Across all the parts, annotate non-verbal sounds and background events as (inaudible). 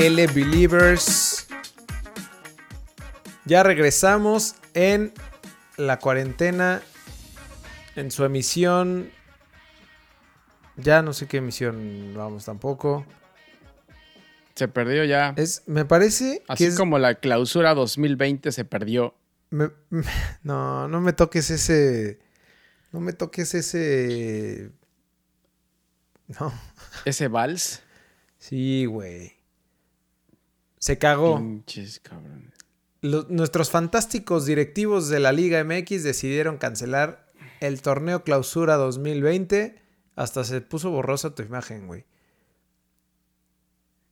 L Believers. Ya regresamos en la cuarentena. En su emisión. Ya no sé qué emisión vamos tampoco. Se perdió ya. Es, me parece Así que es, como la clausura 2020 se perdió. me- me- (laughs) no, no me toques ese. No me toques ese. No. Ese vals. Sí, güey. Se cagó. Pinches cabrones. Los- nuestros fantásticos directivos de la Liga MX decidieron cancelar el torneo Clausura 2020. Hasta se puso borrosa tu imagen, güey.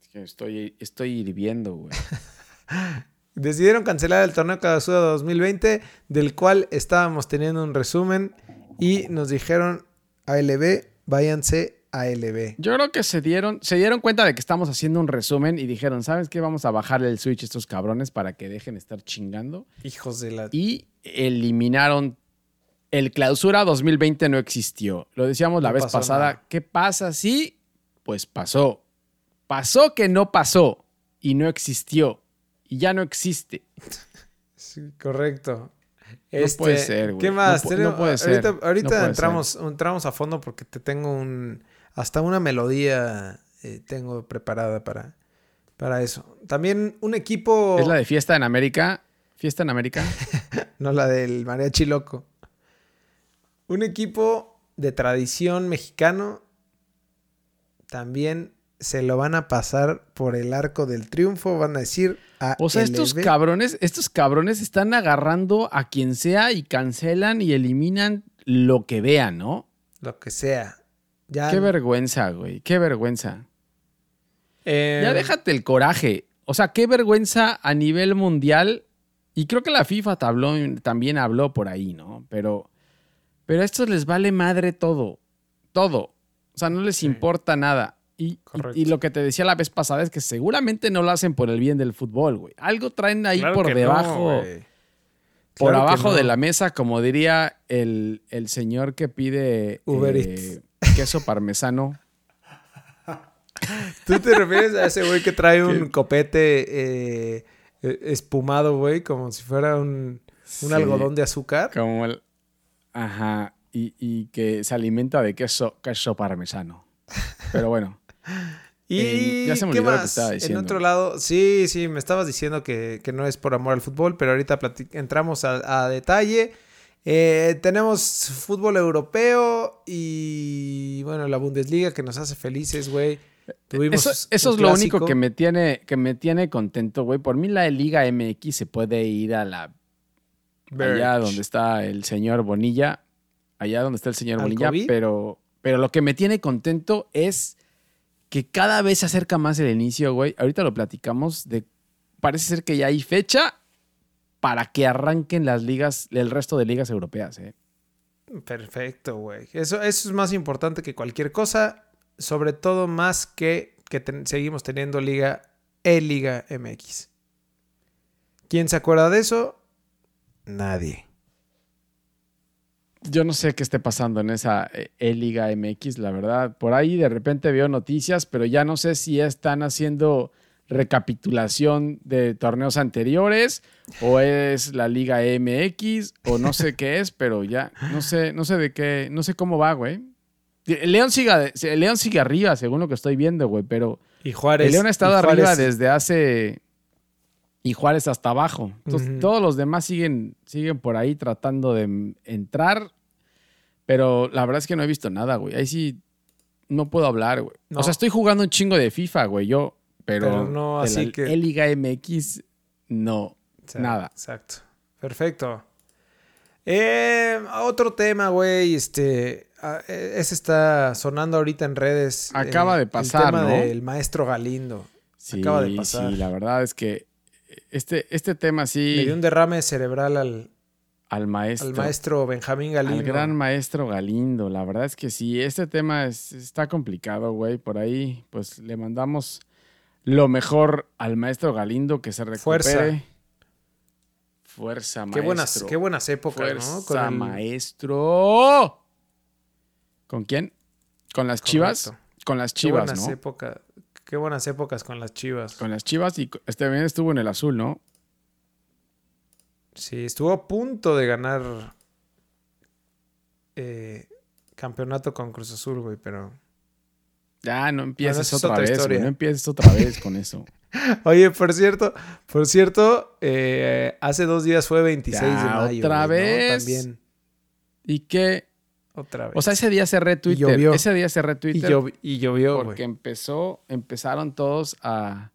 Es que estoy, estoy hirviendo, güey. (laughs) Decidieron cancelar el torneo Clausura 2020, del cual estábamos teniendo un resumen y nos dijeron ALB, váyanse ALB. Yo creo que se dieron, se dieron cuenta de que estamos haciendo un resumen y dijeron, ¿sabes qué? Vamos a bajarle el switch a estos cabrones para que dejen de estar chingando. Hijos de la... Y eliminaron el clausura 2020 no existió. Lo decíamos la No vez pasada. nada. ¿Qué pasa si? Pues pasó. Pasó que no pasó y no existió. Y ya no existe. (laughs) Sí, correcto. No puede ser, güey. ¿Qué más? No pu- no puede ser. Ahorita, ahorita No puede entramos, entramos a fondo porque te tengo un... Hasta una melodía eh, tengo preparada para, para eso. También un equipo... Es la de Fiesta en América. Fiesta en América. (laughs) No la del mariachi loco. Un equipo de tradición mexicano también se lo van a pasar por el arco del triunfo. Van a decir a O sea, estos cabrones, estos cabrones están agarrando a quien sea y cancelan y eliminan lo que vean, ¿no? Lo que sea. Ya, Qué vergüenza, güey. Qué vergüenza. eh, Ya déjate el coraje. O sea, qué vergüenza a nivel mundial. Y creo que la FIFA tabló- también habló por ahí, ¿no? Pero, pero a estos les vale madre todo. Todo. O sea, no les Sí. importa nada. Y, y- Correcto. y lo que te decía la vez pasada es que seguramente no lo hacen por el bien del fútbol, güey. Algo traen ahí claro por no, debajo. por Claro abajo no. de la mesa, como diría el, el señor que pide Uber eh, queso parmesano. ¿Tú te refieres a ese güey que trae un copete eh, eh, espumado, güey? Como si fuera un, un Sí. algodón de azúcar. Como el. Ajá. Y, y que se alimenta de queso, queso parmesano. Pero bueno. (laughs) Y Eh, ya se me ¿qué olvidó lo que más? estaba En diciendo. otro lado, sí, sí, me estabas diciendo que, que no es por amor al fútbol, pero ahorita entramos a, a detalle. Eh, tenemos fútbol europeo y bueno, la Bundesliga que nos hace felices, güey. Tuvimos Eso, es lo único que me tiene, que me tiene contento, güey. Por mí la Liga MX se puede ir a la allá donde está el señor Bonilla, allá donde está el señor ¿Al Bonilla, COVID? pero, pero lo que me tiene contento es que cada vez se acerca más el inicio, güey. Ahorita lo platicamos de, parece ser que ya hay fecha para que arranquen las ligas, el resto de ligas europeas, ¿eh? Perfecto, güey. Eso, eso es más importante que cualquier cosa, sobre todo más que que ten- seguimos teniendo liga E-Liga MX. ¿Quién se acuerda de eso? Nadie. Yo no sé qué esté pasando en esa eh, E-Liga MX, la verdad. Por ahí de repente veo noticias, pero ya no sé si están haciendo recapitulación de torneos anteriores o es la Liga MX o no sé qué es, pero ya no sé, no sé de qué, no sé cómo va, güey. El León sigue, el León sigue arriba, según lo que estoy viendo, güey, pero Y Juárez. el León ha estado Juárez- arriba desde hace y Juárez hasta abajo. Entonces, todos los demás siguen, siguen por ahí tratando de entrar. Pero la verdad es que no he visto nada, güey. Ahí sí no puedo hablar, güey. No. O sea, estoy jugando un chingo de FIFA, güey, yo. Pero, Pero no de así la que- Liga MX, no. Exacto, Nada. Exacto. Perfecto. Eh, otro tema, güey. Este. ah, eh, ese está sonando ahorita en redes. Acaba eh, de pasar, El tema ¿no? del maestro Galindo. Sí, Acaba de pasar. sí, la verdad es que este, este tema sí Le dio un derrame cerebral al, al maestro. al maestro Benjamín Galindo. Al gran maestro Galindo. La verdad es que sí, este tema es- está complicado, güey. Por ahí, pues le mandamos lo mejor al maestro Galindo que se recupere. Fuerza. Fuerza, Qué maestro. buenas, qué buenas épocas, ¿no? Fuerza, el- maestro. ¿Con quién? ¿Con las chivas? Con las Qué chivas, buenas ¿no? épocas. qué buenas épocas con las Chivas. Con las Chivas y este también estuvo en el azul, ¿no? Sí, estuvo a punto de ganar eh, campeonato con Cruz Azul, güey, pero... Ya, no empieces otra, otra vez. No empieces otra vez con eso. (laughs) Oye, por cierto, por cierto, eh, hace dos días fue 26 de mayo. otra güey, ¿no? vez. También, ¿Y qué? otra vez. O sea, ese día cerré Twitter. llovió. Ese día cerré y, Twitter llov- y llovió, porque güey. empezó, empezaron todos a,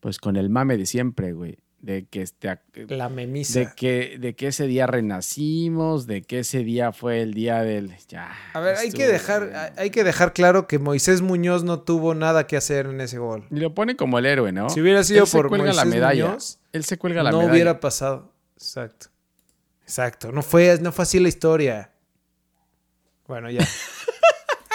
pues con el mame de siempre, güey. De que este, La memisa. de que, de que ese día renacimos, de que ese día fue el día del, ya. A ver, hay que dejar, hay que dejar claro que Moisés Muñoz no tuvo nada que hacer en ese gol. Y lo pone como el héroe, ¿no? Si hubiera sido Él se por la Moisés medalla. Muñoz, Él se cuelga la no medalla. hubiera pasado. Exacto. Exacto. No fue, no fue así la historia. Bueno, ya. (laughs)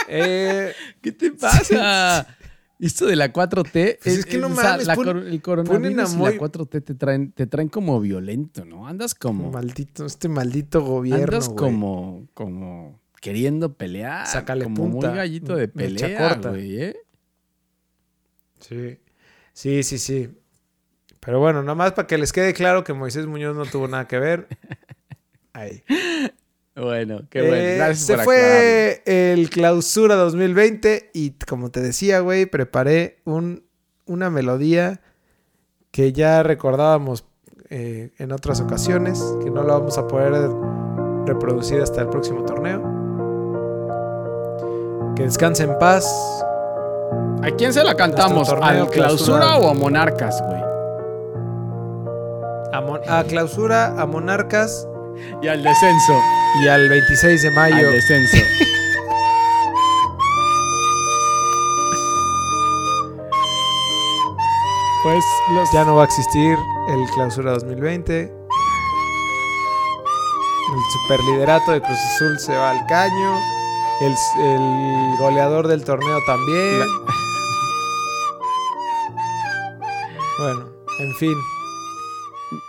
Eh, ¿Qué te pasa? (laughs) Esto de la 4T. Pues es que no mames, la pon- cor- el ponen a coronavirus y la Moy- 4T te traen, te traen como violento, ¿no? Andas como. maldito, este maldito gobierno. andas güey. como, como queriendo pelear. Sácale como punta, muy gallito de pelea, corta. güey, ¿eh? Sí. Sí, sí, sí. Pero bueno, nada más para que les quede claro que Moisés Muñoz no tuvo nada que ver. (laughs) Ahí. Bueno, qué bueno. Eh, Gracias se por fue el clausura 2020 y como te decía, güey, preparé un, una melodía que ya recordábamos eh, en otras ocasiones, que no la vamos a poder reproducir hasta el próximo torneo. Que descanse en paz. ¿A quién se la cantamos? torneo ¿Al clausura clausura. o a Monarcas, güey? A, Mon- a clausura, a Monarcas Y al descenso. y al 26 de mayo. Al descenso. (laughs) pues los Ya no va a existir el clausura 2020. El superliderato de Cruz Azul se va al caño. El, el goleador del torneo también. Bueno, en fin.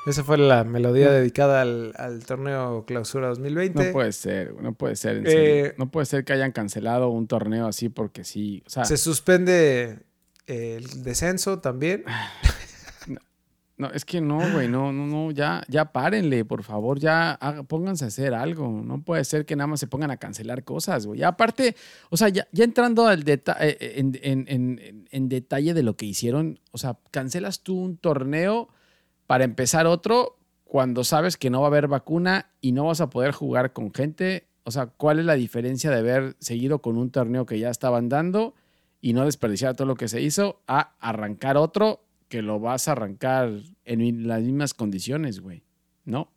Esa fue la melodía dedicada al, al torneo clausura 2020. No puede ser, no puede ser, en Eh, serio. No puede ser que hayan cancelado un torneo así porque sí. O sea, Se suspende el descenso también. no, es que no, güey, no, no, no, ya, ya párenle, por favor, ya haga- pónganse a hacer algo. No puede ser que nada más se pongan a cancelar cosas, güey. Aparte, o sea, ya, ya entrando al eh, eh, en, en- en- en- en detalle de lo que hicieron, o sea, cancelas tú un torneo para empezar otro cuando sabes que no va a haber vacuna y no vas a poder jugar con gente. O sea, ¿cuál es la diferencia de haber seguido con un torneo que ya estaban dando y no desperdiciar todo lo que se hizo a arrancar otro que lo vas a arrancar en las mismas condiciones, güey? ¿No?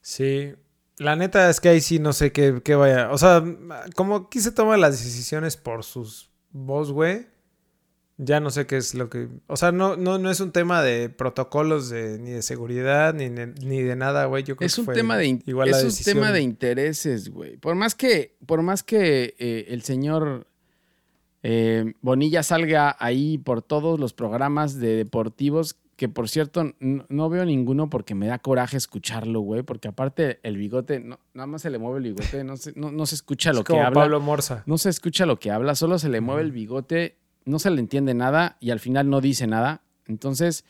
Sí. La neta es que ahí sí no sé qué, vaya. O sea, como aquí se toman las decisiones por sus voz, güey. Ya no sé qué es lo que. O sea, no, no, no es un tema de protocolos de, ni de seguridad, ni, de- ni de nada, güey. Yo creo Es que un fue tema de igual la es un tema de intereses, güey. Por más que, por más que eh, el señor eh, Bonilla salga ahí por todos los programas de deportivos, que por cierto no veo ninguno porque me da coraje escucharlo, güey. Porque aparte el bigote, no- nada más se le mueve el bigote, no se, no, no se escucha Es lo que habla. Pablo Morza. No se escucha lo que habla, solo se le mueve el bigote, no se le entiende nada y al final no dice nada. Entonces,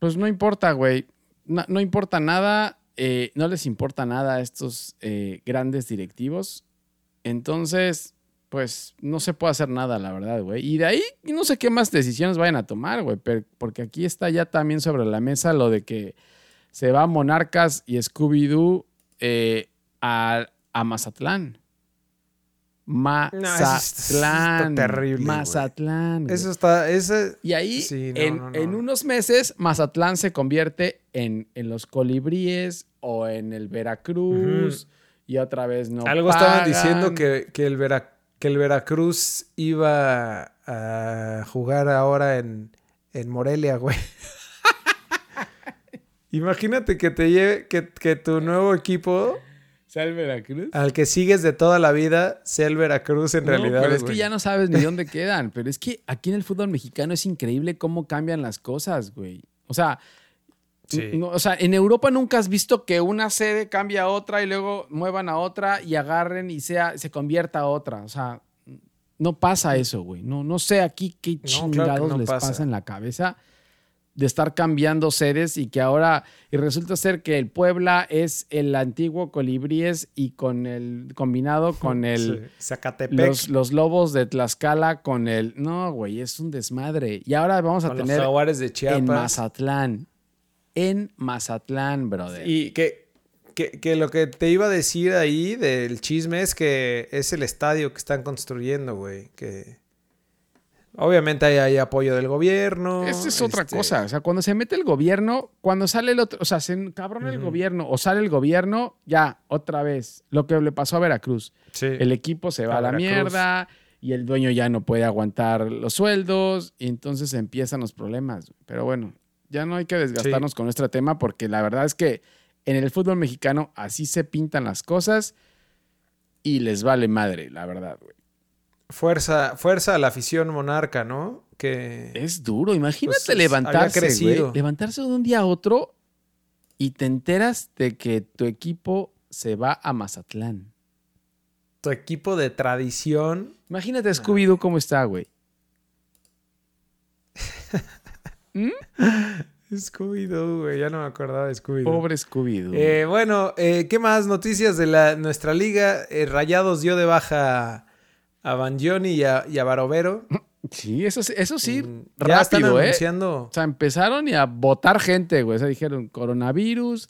pues no importa, güey. No, importa nada, eh, no les importa nada a estos eh, grandes directivos. Entonces, pues no se puede hacer nada, la verdad, güey. Y de ahí no sé qué más decisiones vayan a tomar, güey, porque aquí está ya también sobre la mesa lo de que se va Monarcas y Scooby-Doo eh, a, a Mazatlán. Eso está Mazatlán. terrible, güey. Mazatlán. güey. Eso está. Ese, Y ahí, Sí, no, en, no, no. en unos meses, Mazatlán se convierte en, en los colibríes o en el Veracruz. Y otra vez no. algo estaban diciendo que, que el Vera- que el Veracruz iba a jugar ahora en, en Morelia, güey. (laughs) Imagínate que te lleve, que, que tu nuevo equipo, ¿Sea el Veracruz? al que sigues de toda la vida, sea el Veracruz en No, realidad. pero es que ya no sabes ni (laughs) dónde quedan. Pero es que aquí en el fútbol mexicano es increíble cómo cambian las cosas, güey. O sea, Sí. no- o sea, en Europa nunca has visto que una sede cambia a otra y luego muevan a otra y agarren y sea, se convierta a otra. O sea, No pasa eso, güey. No, no sé aquí qué No, claro que chingados no les pasa. pasa en la cabeza de estar cambiando sedes y que ahora, y resulta ser que el Puebla es el antiguo Colibríes y con el combinado (laughs) con el, Sí, Zacatepec. los, los lobos de Tlaxcala con el, no, güey, es un desmadre. Y ahora vamos a con los tener jaguares de Chiapas. en Mazatlán, en Mazatlán, brother. Y que, que, que lo que te iba a decir ahí del chisme es que es el estadio que están construyendo, güey. Que obviamente hay, hay apoyo del gobierno. Esa es otra este, cosa. O sea, cuando se mete el gobierno, cuando sale el otro, o sea, se encabrona el gobierno o sale el gobierno, ya, otra vez. Lo que le pasó a Veracruz. Sí. El equipo se va A a la Veracruz. mierda y el dueño ya no puede aguantar los sueldos y entonces empiezan los problemas. Pero bueno, ya no hay que desgastarnos con nuestro tema porque la verdad es que en el fútbol mexicano así se pintan las cosas y les vale madre, la verdad, güey. Fuerza, fuerza a la afición monarca, ¿no? Que Es duro, imagínate Pues, es- levantarse, había crecido. güey, levantarse de un día a otro y te enteras de que tu equipo se va a Mazatlán. tu equipo de tradición. Imagínate a Scooby-Doo cómo está, güey. (laughs) Scooby-Doo, güey. Ya no me acordaba de Scooby-Doo. Pobre Scooby-Doo. Eh, bueno, eh, ¿qué más noticias de la, nuestra liga? Eh, Rayados dio de baja a Banjoni y a, y a Barovero. sí, eso, sí- eso sí, Mm, ya están rápido, ¿eh? anunciando. O sea, empezaron y a votar gente, güey. O sea, dijeron coronavirus,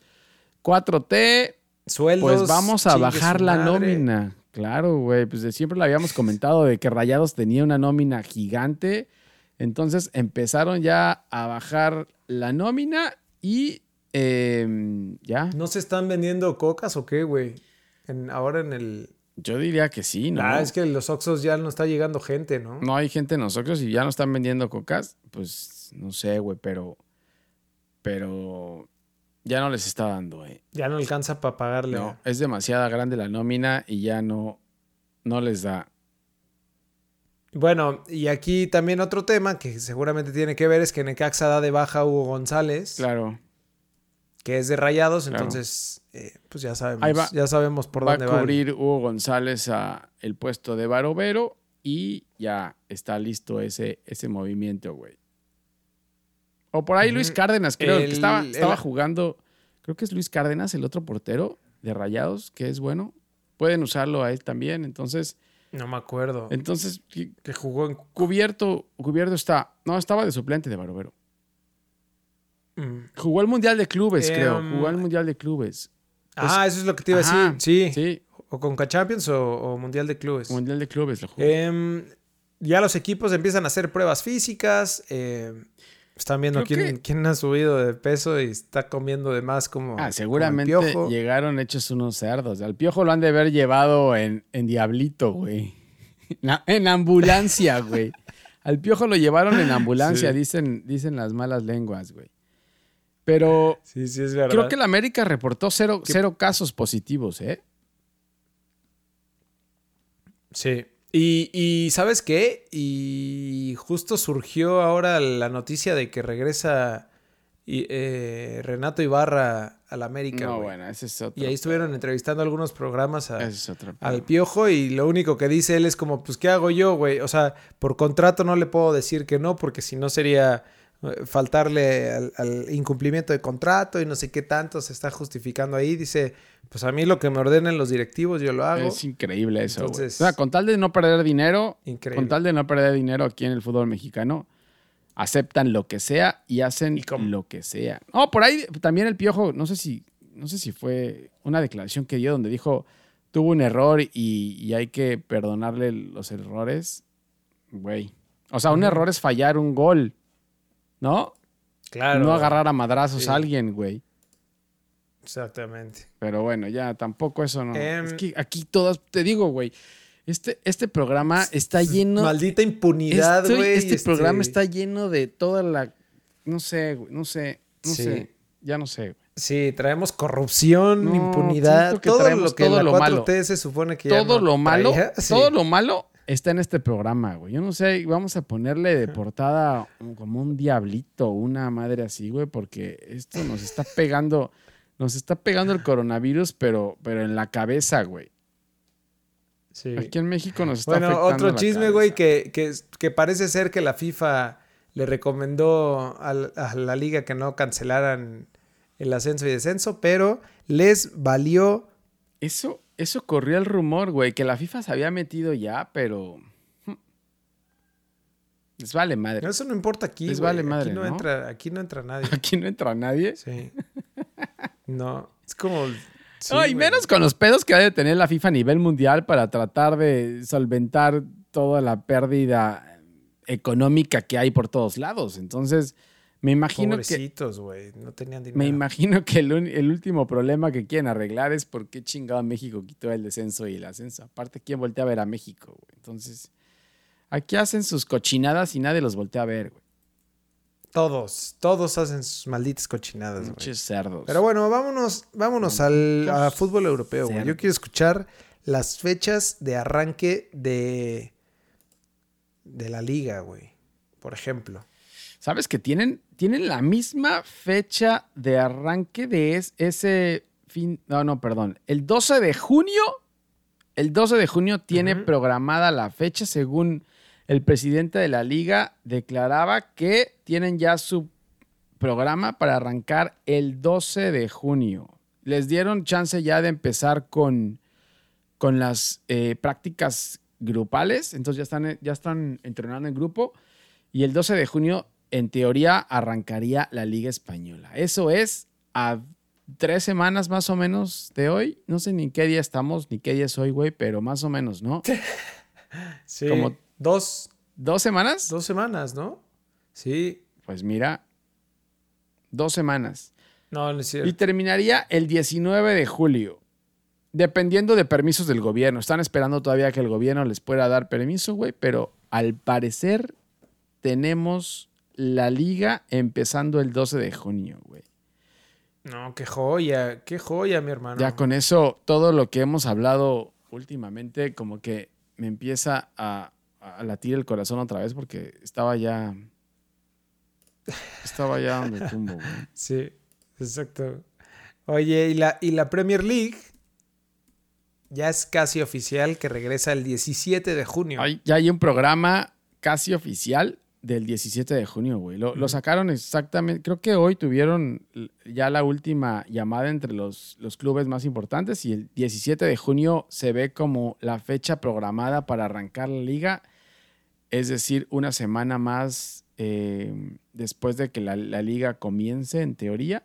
4T, Sueldos. pues vamos a bajar la nómina. Claro, güey. Pues de siempre le habíamos comentado de que Rayados tenía una nómina gigante. Entonces empezaron ya a bajar la nómina y eh, ya. ¿No se están vendiendo cocas o qué, güey? En- ahora en el. Yo diría que sí, ¿no? Ah, es que en los Oxos ya no está llegando gente, ¿no? No hay gente en nosotros y ya no están vendiendo cocas. Pues no sé, güey, pero. Pero. Ya no les está dando, eh. Ya no alcanza para pagarle. No, es demasiada grande la nómina y ya no, no les da. Bueno, y aquí también otro tema que seguramente tiene que ver es que Necaxa da de baja a Hugo González, Claro. que es de Rayados, Claro. entonces eh, pues ya sabemos, Ahí va- ya sabemos por va a dónde va. el- cubrir. Hugo González a el puesto de Barovero y ya está listo ese, ese movimiento, güey. O por ahí Luis. Cárdenas, creo, el que estaba, el- estaba jugando. Creo que es Luis Cárdenas, el otro portero de Rayados, que es bueno. Pueden usarlo a él también. Entonces, No me acuerdo. entonces que jugó en... cubierto, cubierto está. No, estaba de suplente de Barovero. Mm. Jugó el Mundial de Clubes, Em, creo. Jugó el Mundial de Clubes. Ah, eso es lo que te iba a decir. Sí. Sí, O con Champions o, o Mundial de Clubes. Mundial de Clubes lo. Em, ya los equipos empiezan a hacer pruebas físicas. em, están viendo Creo quién, que- quién ha subido de peso y está comiendo de más como. como Ah, el seguramente Piojo. llegaron hechos unos cerdos. Al piojo lo han de haber llevado en, en Diablito, güey. (laughs) En ambulancia, güey. (laughs) Al piojo lo llevaron en ambulancia, Sí. dicen, dicen las malas lenguas, güey. Pero Sí, sí, es verdad. creo que la América reportó cero, cero casos positivos, ¿eh? Sí. Y, y ¿sabes qué? Y justo surgió ahora la noticia de que regresa eh, Renato Ibarra a la América. No, bueno, ese es otro. y ahí estuvieron entrevistando algunos programas a- es al piojo y lo único que dice él es como, pues, ¿qué hago yo, güey? O sea, por contrato no le puedo decir que no porque si no sería faltarle al, al incumplimiento de contrato y no sé qué tanto se está justificando ahí. Dice, pues a mí lo que me ordenen los directivos yo lo hago. Es increíble eso. Entonces- O sea, con tal de no perder dinero, Increíble. con tal de no perder dinero aquí en el fútbol mexicano, aceptan lo que sea y hacen lo que sea. No, por ahí también el Piojo, no sé si, no sé si fue una declaración que dio donde dijo tuvo un error y, y hay que perdonarle los errores. Güey. O sea, un error es fallar un gol, ¿no? Claro. No agarrar a madrazos Sí. a alguien, güey. Exactamente. Pero bueno, ya tampoco eso no. Em, es que aquí todas, te digo, güey, este, este programa está lleno. Maldita impunidad, güey. este programa está lleno de toda la. No sé, güey, no sé, no Sí. sé. Ya no sé, güey. Sí, traemos corrupción, No, impunidad, todo lo que todo la lo 4T se supone que ya Todo no lo malo. (laughs) Sí. todo lo malo está en este programa, güey. Yo no sé, vamos a ponerle de (laughs) portada como un diablito, una madre así, güey, porque esto nos está pegando, nos está pegando el coronavirus, pero, pero en la cabeza, güey. Sí. Aquí en México nos está Bueno, afectando otro la chisme, güey, que, que, que parece ser que la FIFA le recomendó a, la liga que no cancelaran el ascenso y descenso, pero les valió. Eso, eso corrió el rumor, güey, que la FIFA se había metido ya, pero... hmm, Les vale madre. Eso no importa aquí. Les vale madre, aquí no, ¿no? Entra, aquí no entra nadie. (laughs) Aquí no entra nadie. Sí. No, es como. sí, no, y menos con los pedos que ha de tener la FIFA a nivel mundial para tratar de solventar toda la pérdida económica que hay por todos lados. Entonces, me imagino que Pobrecitos, güey. No tenían dinero. me imagino que el, un- el último problema que quieren arreglar es por qué chingado México quitó el descenso y el ascenso. Aparte, ¿quién voltea a ver a México? güey? Entonces, aquí hacen sus cochinadas y nadie los voltea a ver, güey. Todos, todos hacen sus malditas cochinadas, güey. Muchos cerdos. Pero bueno, vámonos, vámonos al a fútbol europeo, güey. Yo quiero escuchar las fechas de arranque de, de la liga, güey. Por ejemplo. ¿Sabes que tienen, tienen la misma fecha de arranque de es- ese fin? No, no, perdón. El 12 de junio. El 12 de junio tiene programada la fecha según el presidente de la liga declaraba que tienen ya su programa para arrancar el 12 de junio. Les dieron chance ya de empezar con, con las eh, prácticas grupales, entonces ya están, ya están entrenando en grupo y el 12 de junio en teoría arrancaría la liga española. Eso es a tres semanas más o menos de hoy. No sé ni en qué día estamos, ni qué día es hoy, güey, pero más o menos, ¿no? (laughs) Sí. Como- dos, ¿Dos semanas? dos semanas, ¿no? Sí. Pues mira, dos semanas. No, no es Y cierto. terminaría el 19 de julio, dependiendo de permisos del gobierno. Están esperando todavía que el gobierno les pueda dar permiso, güey, pero al parecer tenemos la liga empezando el 12 de junio, güey. No, qué joya, qué joya, mi hermano. Ya con eso, todo lo que hemos hablado últimamente, como que me empieza a, a latir el corazón otra vez porque estaba ya. Estaba ya donde tumbo, güey. (laughs) Sí, exacto. Oye, y la, y la Premier League ya es casi oficial que regresa el 17 de junio. Ya hay un programa casi oficial del 17 de junio, güey. Lo, sacaron exactamente, creo que hoy tuvieron ya la última llamada entre los, los clubes más importantes y el 17 de junio se ve como la fecha programada para arrancar la liga, es decir, una semana más eh, después de que la, la liga comience, en teoría.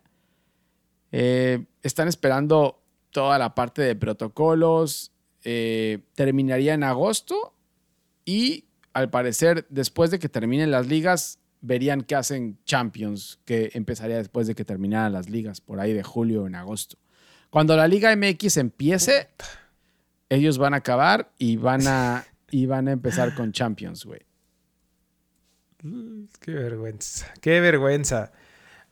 Eh, están esperando toda la parte de protocolos, eh, terminaría en agosto y al parecer después de que terminen las ligas verían qué hacen Champions, que empezaría después de que terminaran las ligas, por ahí de julio o en agosto. Cuando la Liga MX empiece, ellos van a acabar y van a, (laughs) y van a empezar con Champions, güey. Qué vergüenza, qué vergüenza.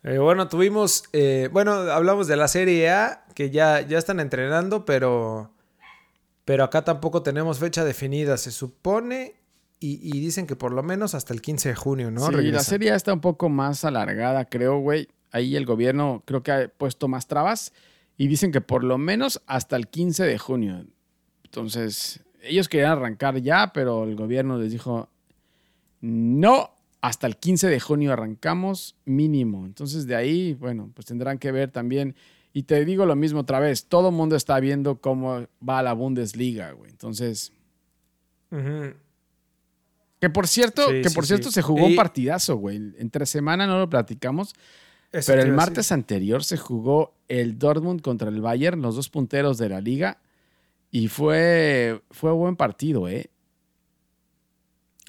Eh, bueno, tuvimos, eh, bueno, hablamos de la Serie A, que ya, ya están entrenando, pero, pero acá tampoco tenemos fecha definida, se supone, y, y dicen que por lo menos hasta el 15 de junio, ¿no? sí, la serie está un poco más alargada, creo, güey. Ahí el gobierno creo que ha puesto más trabas y dicen que por lo menos hasta el 15 de junio. Entonces, ellos querían arrancar ya, pero el gobierno les dijo, no, hasta el 15 de junio arrancamos mínimo. Entonces, de ahí, bueno, pues tendrán que ver también. Y te digo lo mismo otra vez, todo el mundo está viendo cómo va la Bundesliga, güey. Entonces, Ujú. Que por cierto, Sí, que por sí. cierto se jugó un partidazo, güey. Entre semana no lo platicamos, Eso pero el martes anterior se jugó el Dortmund contra el Bayern, los dos punteros de la liga. Y fue, fue buen partido, ¿eh?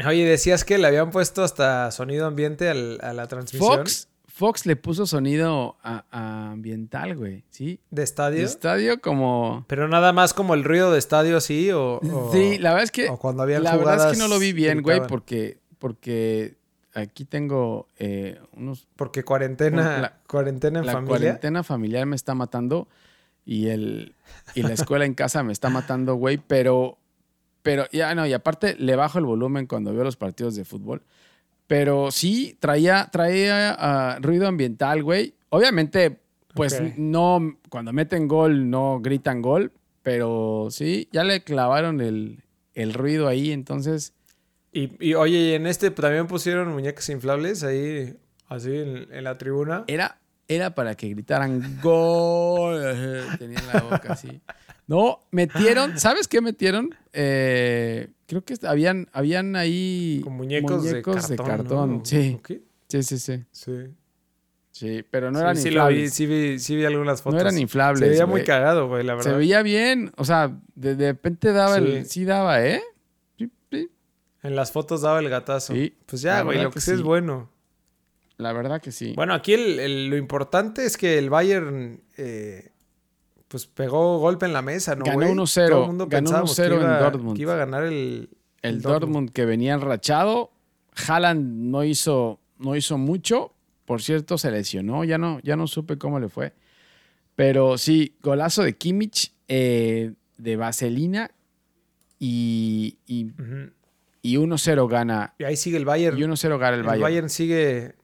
Oye, decías que le habían puesto hasta sonido ambiente al- a la transmisión Fox, Fox le puso sonido a, a ambiental, güey. ¿Sí? de estadio, Estadio como... pero nada más como el ruido de estadio, sí, o, o- sí, la verdad es que... o cuando habían La verdad es que no lo vi bien, güey, porque, porque aquí tengo eh, unos Porque cuarentena, La- cuarentena en la familia. cuarentena familiar me está matando y el y la escuela en casa me está matando, güey, pero pero ya no, y aparte le bajo el volumen cuando veo los partidos de fútbol. Pero sí traía traía ah, ruido ambiental, güey. Obviamente pues no cuando meten gol no gritan gol, Pero sí, ya le clavaron el, el ruido ahí, entonces. Y, y, oye, y en este también pusieron muñecas inflables ahí, así en, en la tribuna. Era, era para que gritaran gol. (laughs) Tenían la boca así. No, metieron, ¿sabes qué metieron? Eh, creo que habían, habían ahí Con muñecos, de cartón. de cartón. ¿no? Sí. Sí, sí, sí. Sí. Sí, pero no Sí, eran sí lo vi, inflables. sí vi, sí vi algunas fotos. no eran inflables. Se veía muy cagado, güey, la verdad. Se veía bien. O sea, de, de repente daba el. Sí. Daba, ¿eh? Sí, sí. En las fotos daba el gatazo. Sí, Pues ya, güey, lo que que sí es bueno. La verdad que sí. Bueno, aquí el- el- lo importante es que el Bayern eh, pues pegó golpe en la mesa, ¿no? Ganó güey? 1-0, Todo el mundo ganó pensábamos que 1-0 en Dortmund. Que iba a ganar el, el Dortmund. que venía enrachado. Haaland no hizo, no hizo mucho. Por cierto, se lesionó. Ya no, ya no supe cómo le fue. Pero sí, golazo de Kimmich, eh, de Vaselina. Y, y, Ujú. y 1-0 gana. Y ahí sigue el Bayern. Y 1-0 gana el el Bayern. Bayern. sigue.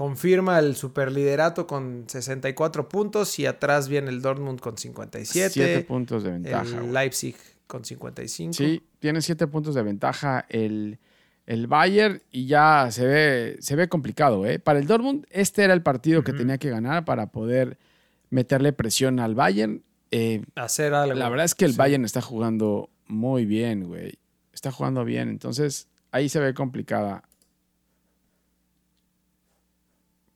Confirma el superliderato con 64 puntos y atrás viene el Dortmund con 57. 7 puntos de ventaja. el. Leipzig con 55. Sí, tiene 7 puntos de ventaja el, el Bayern y ya se ve, se ve complicado. ¿eh? Para el Dortmund, este era el partido que tenía que ganar para poder meterle presión al Bayern. Eh, Hacer algo. la verdad es que el Sí. Bayern está jugando muy bien, güey. Está jugando bien, entonces ahí se ve complicada.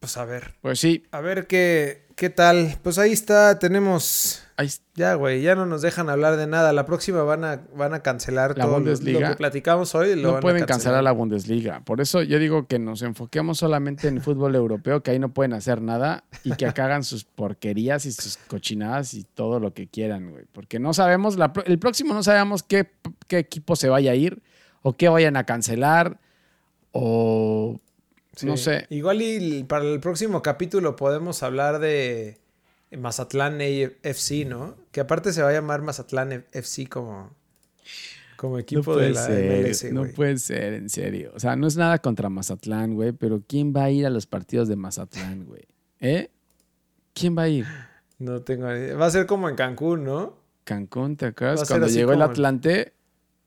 Pues a ver. Pues sí, A ver qué, qué tal. Pues ahí está, tenemos. ahí, Ya, güey, ya no nos dejan hablar de nada. La próxima van a, van a cancelar La todo lo- Bundesliga. lo que platicamos hoy. Lo no van a pueden cancelar la Bundesliga. Por eso yo digo que nos enfoquemos solamente en fútbol (laughs) europeo, que ahí no pueden hacer nada y que acá hagan sus porquerías y sus cochinadas y todo lo que quieran, güey. Porque no sabemos, la el próximo no sabemos qué, qué equipo se vaya a ir o qué vayan a cancelar o Sí. no sé. Igual y para el próximo capítulo podemos hablar de Mazatlán FC, ¿no? Que aparte se va a llamar Mazatlán FC como, como equipo de la MLS, no puede ser, en serio. O sea, no es nada contra Mazatlán, güey, pero ¿quién va a ir a los partidos de Mazatlán, güey? ¿Eh? ¿Quién va a ir? No tengo ni idea. Va a ser como en Cancún, ¿no? Cancún, ¿te acuerdas? ser Cuando llegó el Atlante,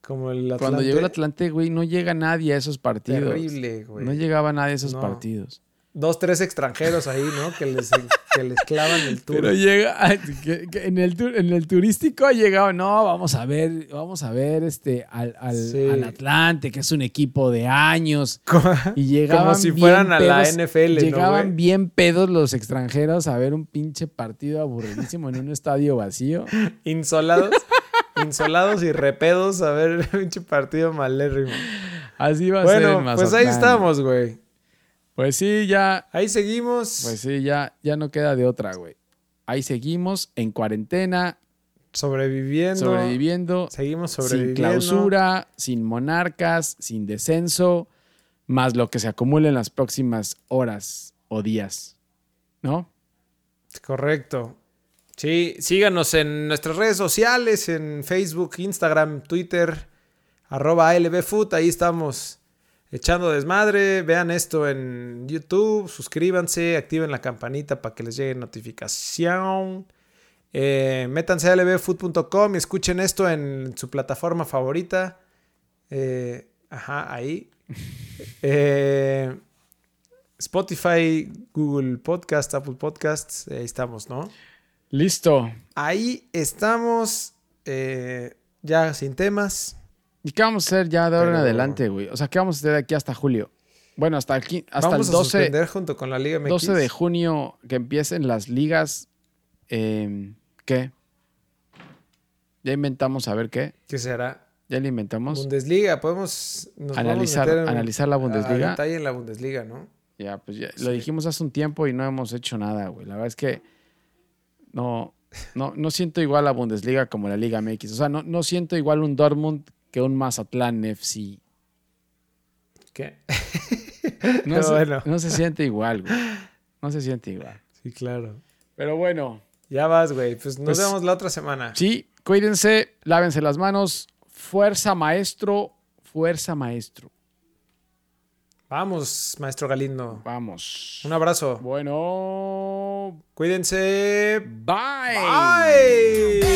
Como el Atlante. cuando llegó el Atlante, güey, no llega nadie a esos partidos. Terrible, güey. No llegaba nadie a esos No. partidos. Dos, tres extranjeros ahí, ¿no? Que les, que les clavan el tour. Pero llega, ay, que- que en, el, en el turístico ha llegado, no, vamos a ver, vamos a ver este al, al- Sí. al Atlante, que es un equipo de años. (laughs) Como- Y llegaban si bien fueran a la pedos- NFL, ¿no, Llegaban bien pedos los extranjeros a ver un pinche partido aburridísimo en un estadio vacío. (laughs) insolados. Insolados y repedos a ver el pinche partido malérrimo. Así va a ser. Bueno, en pues ahí estamos, güey. Pues sí, ya, Ahí seguimos. pues sí, ya, ya no queda de otra, güey. Ahí seguimos en cuarentena, sobreviviendo. sobreviviendo, Seguimos sin sobreviviendo. clausura, sin monarcas, sin descenso, más lo que se acumule en las próximas horas o días. ¿No? Correcto. Sí, síganos en nuestras redes sociales, en Facebook, Instagram, Twitter, arroba ALBFood, ahí estamos echando desmadre. Vean esto en YouTube, suscríbanse, activen la campanita para que les llegue notificación. Eh, métanse a lbfood.com y escuchen esto en su plataforma favorita. Eh, ajá, ahí. (laughs) Eh, Spotify, Google Podcast, Apple Podcasts, ahí estamos, ¿no? Listo. Ahí estamos, eh, ya sin temas. ¿Y qué vamos a hacer ya de ahora en adelante, güey? O sea, ¿qué vamos a hacer de aquí hasta julio? Bueno, hasta aquí, hasta Vamos el a 12, suspender junto con la Liga MX. 12 de junio que empiecen las ligas. eh, ¿Qué? Ya inventamos a ver qué. ¿Qué será? Ya le inventamos. Bundesliga, podemos nos Analizar- vamos a meter en- analizar la a Bundesliga. detalle en la Bundesliga, ¿no? Ya, pues ya, Sí. lo dijimos hace un tiempo y no hemos hecho nada, güey. La verdad es que no, no, no siento igual la Bundesliga como la Liga MX. O sea, no, no siento igual un Dortmund que un Mazatlán FC. ¿Qué? (laughs) No, Pero se, bueno. no se siente igual, güey. No se siente igual. Sí, claro. Pero bueno, Ya vas, güey. Pues nos Pues- vemos la otra semana. sí, cuídense, lávense las manos. Fuerza, maestro. Fuerza, maestro. Vamos, maestro Galindo. Vamos. Un abrazo. Bueno. Cuídense. Bye. Bye.